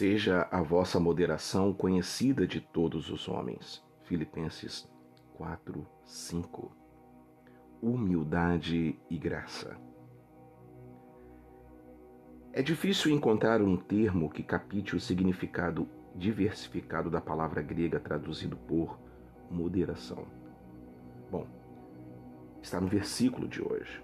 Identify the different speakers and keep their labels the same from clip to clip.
Speaker 1: Seja a vossa moderação conhecida de todos os homens. Filipenses 4, 5. Humildade e graça. É difícil encontrar um termo que capite o significado diversificado da palavra grega traduzido por moderação. Bom, está no versículo de hoje.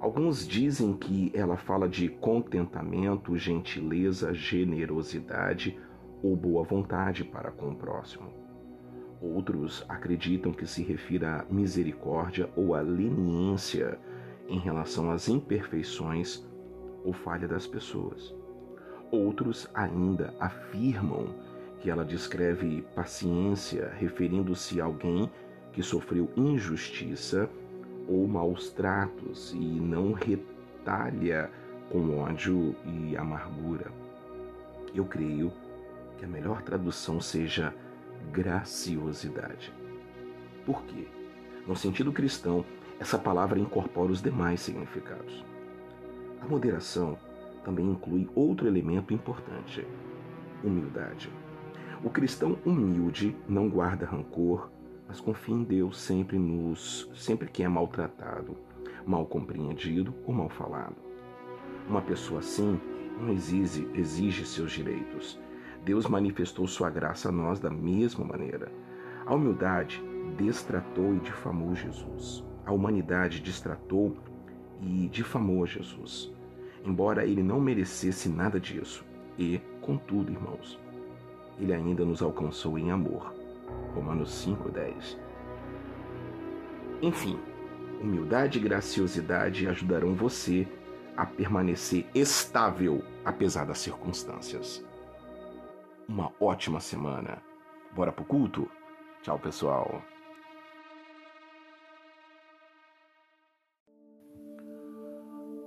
Speaker 1: Alguns dizem que ela fala de contentamento, gentileza, generosidade ou boa vontade para com o próximo. Outros acreditam que se refira à misericórdia ou à leniência em relação às imperfeições ou falha das pessoas. Outros ainda afirmam que ela descreve paciência, referindo-se a alguém que sofreu injustiça ou maus tratos e não retalha com ódio e amargura. Eu creio que a melhor tradução seja graciosidade. Por quê? No sentido cristão, essa palavra incorpora os demais significados. A moderação também inclui outro elemento importante: humildade. O cristão humilde não guarda rancor, mas confie em Deus sempre nos sempre que é maltratado, mal compreendido ou mal falado. Uma pessoa assim não exige, exige seus direitos. Deus manifestou sua graça a nós da mesma maneira. A humildade destratou e difamou Jesus. A humanidade destratou e difamou Jesus, embora ele não merecesse nada disso. E, contudo, irmãos, ele ainda nos alcançou em amor. Romanos 5:10. Enfim, humildade e graciosidade ajudarão você a permanecer estável apesar das circunstâncias. Uma ótima semana. Bora pro culto? Tchau, pessoal.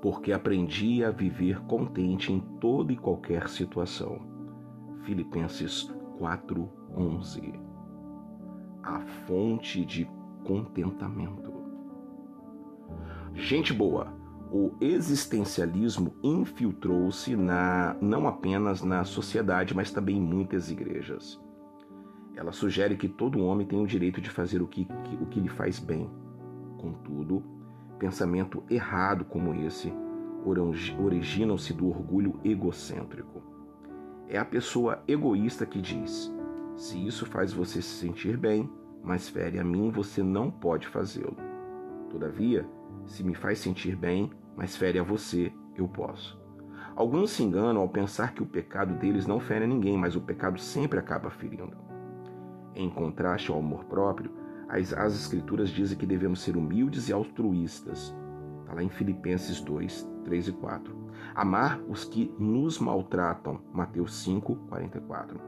Speaker 1: Porque aprendi a viver contente em toda e qualquer situação. Filipenses 4:11 a fonte de contentamento. Gente boa, o existencialismo infiltrou-se na não apenas na sociedade, mas também em muitas igrejas. Ela sugere que todo homem tem o direito de fazer o que, o que lhe faz bem. Contudo, pensamento errado como esse originam-se do orgulho egocêntrico. É a pessoa egoísta que diz: se isso faz você se sentir bem, mas fere a mim, você não pode fazê-lo. Todavia, se me faz sentir bem, mas fere a você, eu posso. Alguns se enganam ao pensar que o pecado deles não fere a ninguém, mas o pecado sempre acaba ferindo. Em contraste ao amor próprio, as, as Escrituras dizem que devemos ser humildes e altruístas. Está lá em Filipenses 2, 3 e 4. Amar os que nos maltratam, Mateus 5, 44.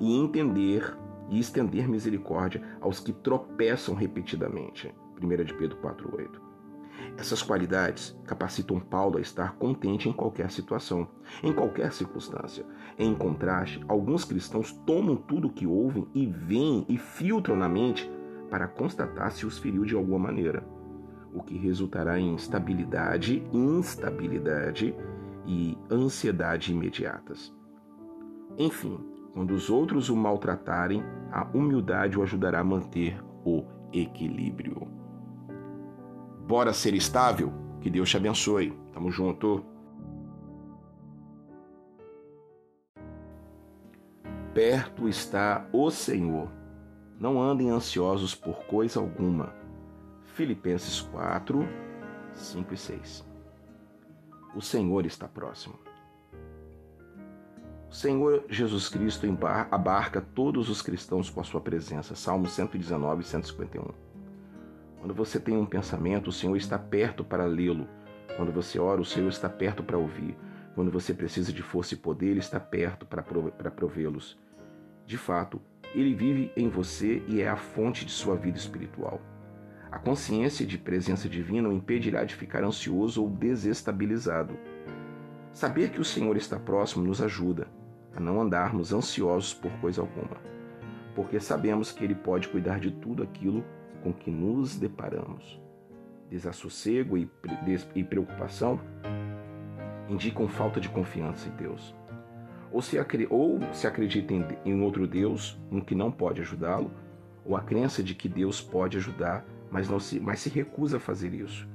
Speaker 1: E entender e estender misericórdia aos que tropeçam repetidamente. 1 de Pedro 4:8. Essas qualidades capacitam Paulo a estar contente em qualquer situação, em qualquer circunstância. Em contraste, alguns cristãos tomam tudo o que ouvem e veem e filtram na mente para constatar se os feriu de alguma maneira, o que resultará em instabilidade, instabilidade e ansiedade imediatas. Enfim, quando os outros o maltratarem, a humildade o ajudará a manter o equilíbrio. Bora ser estável? Que Deus te abençoe. Tamo junto. Perto está o Senhor. Não andem ansiosos por coisa alguma. Filipenses 4, 5 e 6. O Senhor está próximo. O Senhor Jesus Cristo abarca todos os cristãos com a sua presença. Salmos 119 e 151. Quando você tem um pensamento, o Senhor está perto para lê-lo. Quando você ora, o Senhor está perto para ouvir. Quando você precisa de força e poder, Ele está perto para provê-los. De fato, Ele vive em você e é a fonte de sua vida espiritual. A consciência de presença divina o impedirá de ficar ansioso ou desestabilizado. Saber que o Senhor está próximo nos ajuda a não andarmos ansiosos por coisa alguma, porque sabemos que Ele pode cuidar de tudo aquilo com que nos deparamos. Desassossego e preocupação indicam falta de confiança em Deus. ou se, ou se acredita em, outro Deus, um que não pode ajudá-lo, ou a crença de que Deus pode ajudar, mas, não se, mas se recusa a fazer isso,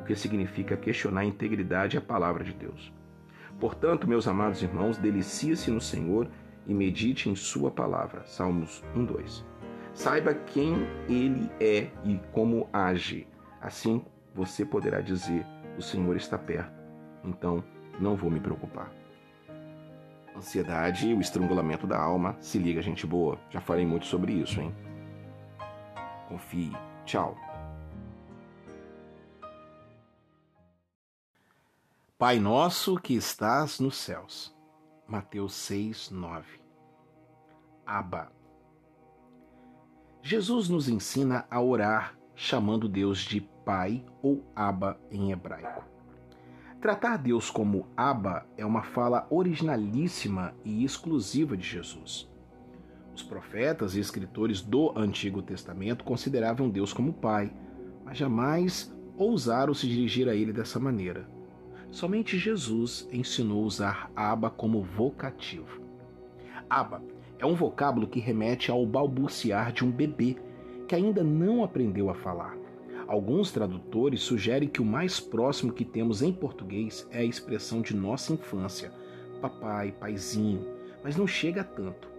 Speaker 1: o que significa questionar a integridade e a palavra de Deus. Portanto, meus amados irmãos, delicie-se no Senhor e medite em Sua palavra. Salmos 1, 2. Saiba quem Ele é e como age. Assim você poderá dizer: O Senhor está perto, então não vou me preocupar. Ansiedade e o estrangulamento da alma. Se liga, gente boa. Já falei muito sobre isso, hein? Confie. Tchau. Pai nosso que estás nos céus. Mateus 6, 9. Aba. Jesus nos ensina a orar chamando Deus de Pai ou Aba em hebraico. Tratar Deus como Abba é uma fala originalíssima e exclusiva de Jesus. Os profetas e escritores do Antigo Testamento consideravam Deus como Pai, mas jamais ousaram se dirigir a ele dessa maneira. Somente Jesus ensinou a usar Abba como vocativo. Abba é um vocábulo que remete ao balbuciar de um bebê que ainda não aprendeu a falar. Alguns tradutores sugerem que o mais próximo que temos em português é a expressão de nossa infância, papai, paizinho, mas não chega a tanto.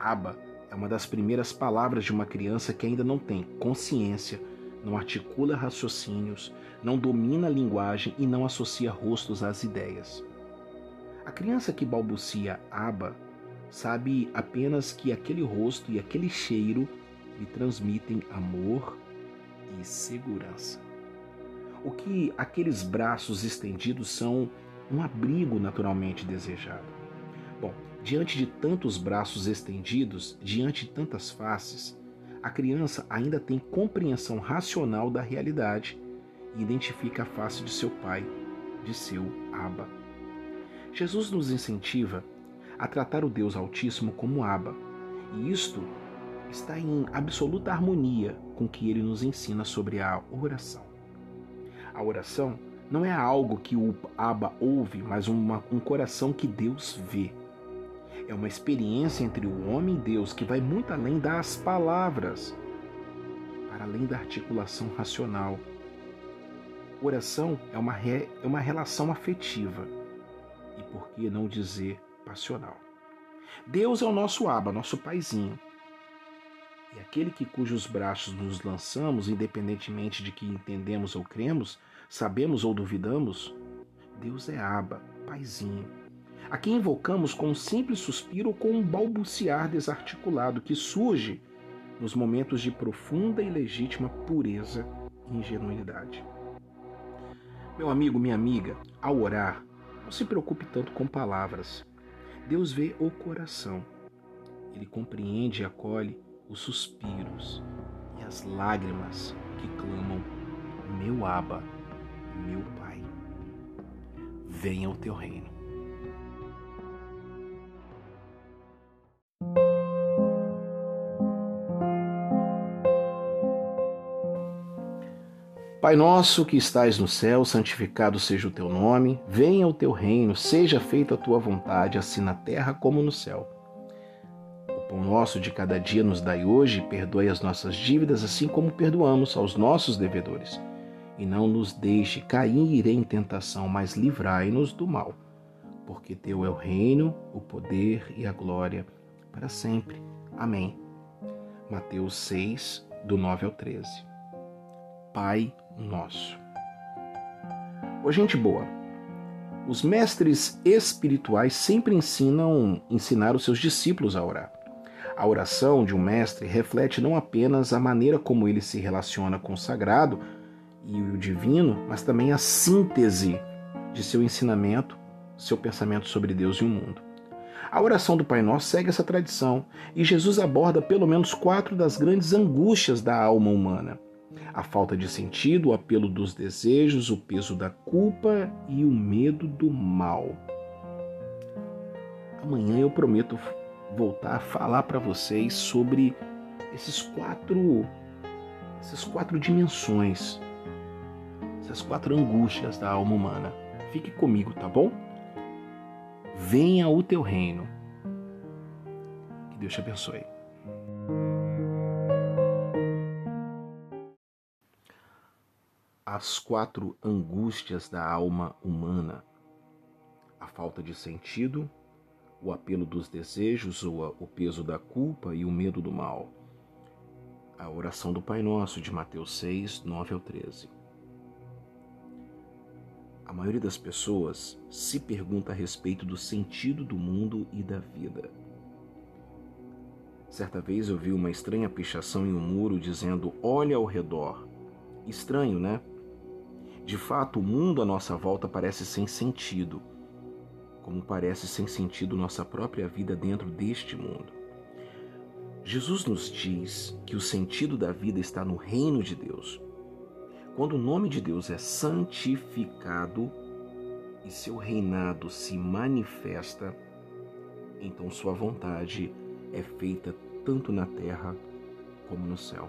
Speaker 1: Aba é uma das primeiras palavras de uma criança que ainda não tem consciência, não articula raciocínios, não domina a linguagem e não associa rostos às ideias. A criança que balbucia aba sabe apenas que aquele rosto e aquele cheiro lhe transmitem amor, e segurança. O que aqueles braços estendidos são um abrigo naturalmente desejado. Bom, diante de tantos braços estendidos, diante de tantas faces, a criança ainda tem compreensão racional da realidade e identifica a face de seu pai, de seu Abba. Jesus nos incentiva a tratar o Deus Altíssimo como Abba, e isto está em absoluta harmonia com o que ele nos ensina sobre a oração. A oração não é algo que o Abba ouve, mas uma, um coração que Deus vê. É uma experiência entre o homem e Deus que vai muito além das palavras, para além da articulação racional. Oração é uma, re, é uma relação afetiva e, por que não dizer, passional. Deus é o nosso Abba, nosso paizinho e aquele que cujos braços nos lançamos, independentemente de que entendemos ou cremos, sabemos ou duvidamos, Deus é Aba, Paizinho, a quem invocamos com um simples suspiro ou com um balbuciar desarticulado que surge nos momentos de profunda e legítima pureza e ingenuidade. Meu amigo, minha amiga, ao orar, não se preocupe tanto com palavras. Deus vê o coração. Ele compreende e acolhe os suspiros e as lágrimas que clamam: Meu Aba, meu Pai, venha o teu reino. Pai nosso que estais no céu, santificado seja o teu nome, venha o teu reino, seja feita a tua vontade, assim na terra como no céu pão nosso de cada dia nos dai hoje, perdoe as nossas dívidas, assim como perdoamos aos nossos devedores. E não nos deixe cair em tentação, mas livrai-nos do mal. Porque teu é o reino, o poder e a glória para sempre. Amém. Mateus 6, do 9 ao 13. Pai nosso. Ô gente boa, os mestres espirituais sempre ensinam ensinar os seus discípulos a orar. A oração de um mestre reflete não apenas a maneira como ele se relaciona com o sagrado e o divino, mas também a síntese de seu ensinamento, seu pensamento sobre Deus e o mundo. A oração do Pai Nosso segue essa tradição e Jesus aborda pelo menos quatro das grandes angústias da alma humana: a falta de sentido, o apelo dos desejos, o peso da culpa e o medo do mal. Amanhã eu prometo voltar a falar para vocês sobre esses quatro essas quatro dimensões, essas quatro angústias da alma humana. Fique comigo, tá bom? venha o teu reino. Que Deus te abençoe. As quatro angústias da alma humana: a falta de sentido, o apelo dos desejos, o peso da culpa e o medo do mal. A oração do Pai Nosso de Mateus 6, 9 ao 13. A maioria das pessoas se pergunta a respeito do sentido do mundo e da vida. Certa vez eu vi uma estranha pichação em um muro dizendo: Olha ao redor. Estranho, né? De fato, o mundo à nossa volta parece sem sentido como parece sem sentido nossa própria vida dentro deste mundo. Jesus nos diz que o sentido da vida está no reino de Deus. Quando o nome de Deus é santificado e seu reinado se manifesta, então sua vontade é feita tanto na terra como no céu.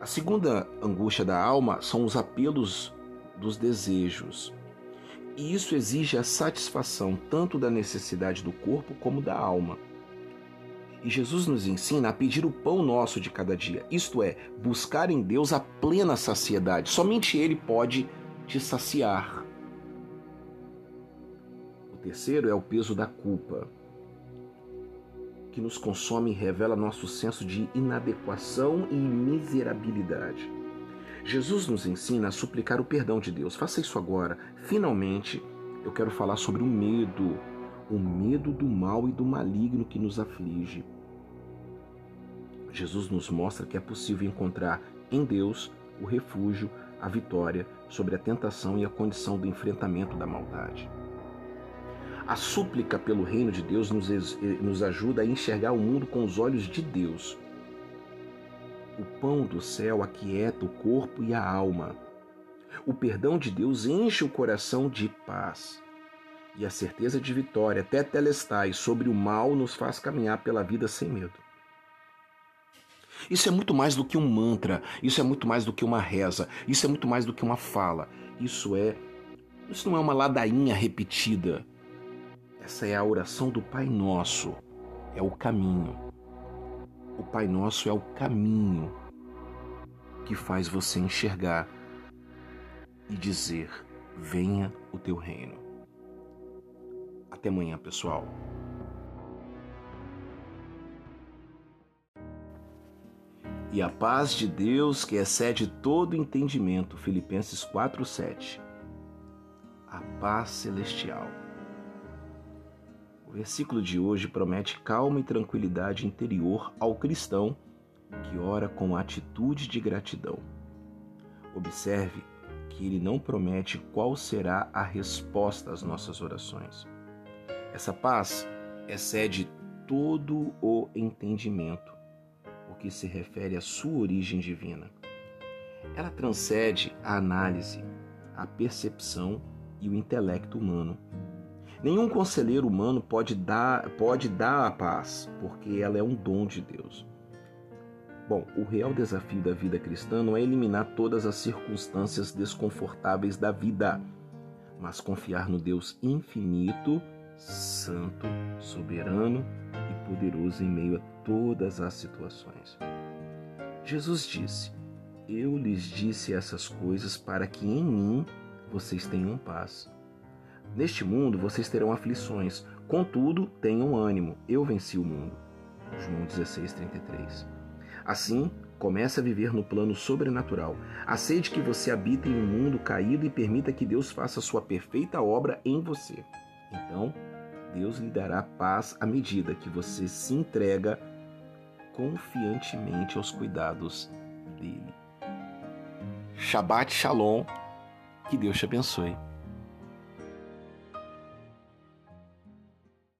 Speaker 1: A segunda angústia da alma são os apelos dos desejos. E isso exige a satisfação tanto da necessidade do corpo como da alma. E Jesus nos ensina a pedir o pão nosso de cada dia, isto é, buscar em Deus a plena saciedade. Somente Ele pode te saciar. O terceiro é o peso da culpa, que nos consome e revela nosso senso de inadequação e miserabilidade. Jesus nos ensina a suplicar o perdão de Deus. Faça isso agora. Finalmente, eu quero falar sobre o medo, o medo do mal e do maligno que nos aflige. Jesus nos mostra que é possível encontrar em Deus o refúgio, a vitória sobre a tentação e a condição do enfrentamento da maldade. A súplica pelo reino de Deus nos, nos ajuda a enxergar o mundo com os olhos de Deus o pão do céu aquieta o corpo e a alma. O perdão de Deus enche o coração de paz. E a certeza de vitória, até telestai, sobre o mal nos faz caminhar pela vida sem medo. Isso é muito mais do que um mantra, isso é muito mais do que uma reza, isso é muito mais do que uma fala. Isso é. Isso não é uma ladainha repetida. Essa é a oração do Pai Nosso, é o caminho. O Pai Nosso é o caminho que faz você enxergar e dizer: Venha o teu reino. Até amanhã, pessoal. E a paz de Deus, que excede todo entendimento, Filipenses 4:7. A paz celestial o versículo de hoje promete calma e tranquilidade interior ao cristão que ora com atitude de gratidão. Observe que ele não promete qual será a resposta às nossas orações. Essa paz excede todo o entendimento, o que se refere à sua origem divina. Ela transcende a análise, a percepção e o intelecto humano Nenhum conselheiro humano pode dar, pode dar a paz, porque ela é um dom de Deus. Bom, o real desafio da vida cristã não é eliminar todas as circunstâncias desconfortáveis da vida, mas confiar no Deus infinito, santo, soberano e poderoso em meio a todas as situações. Jesus disse: Eu lhes disse essas coisas para que em mim vocês tenham paz. Neste mundo vocês terão aflições, contudo, tenham ânimo, eu venci o mundo. João 16, 33. Assim, comece a viver no plano sobrenatural. Aceite que você habita em um mundo caído e permita que Deus faça sua perfeita obra em você. Então, Deus lhe dará paz à medida que você se entrega confiantemente aos cuidados dele. Shabbat Shalom. Que Deus te abençoe.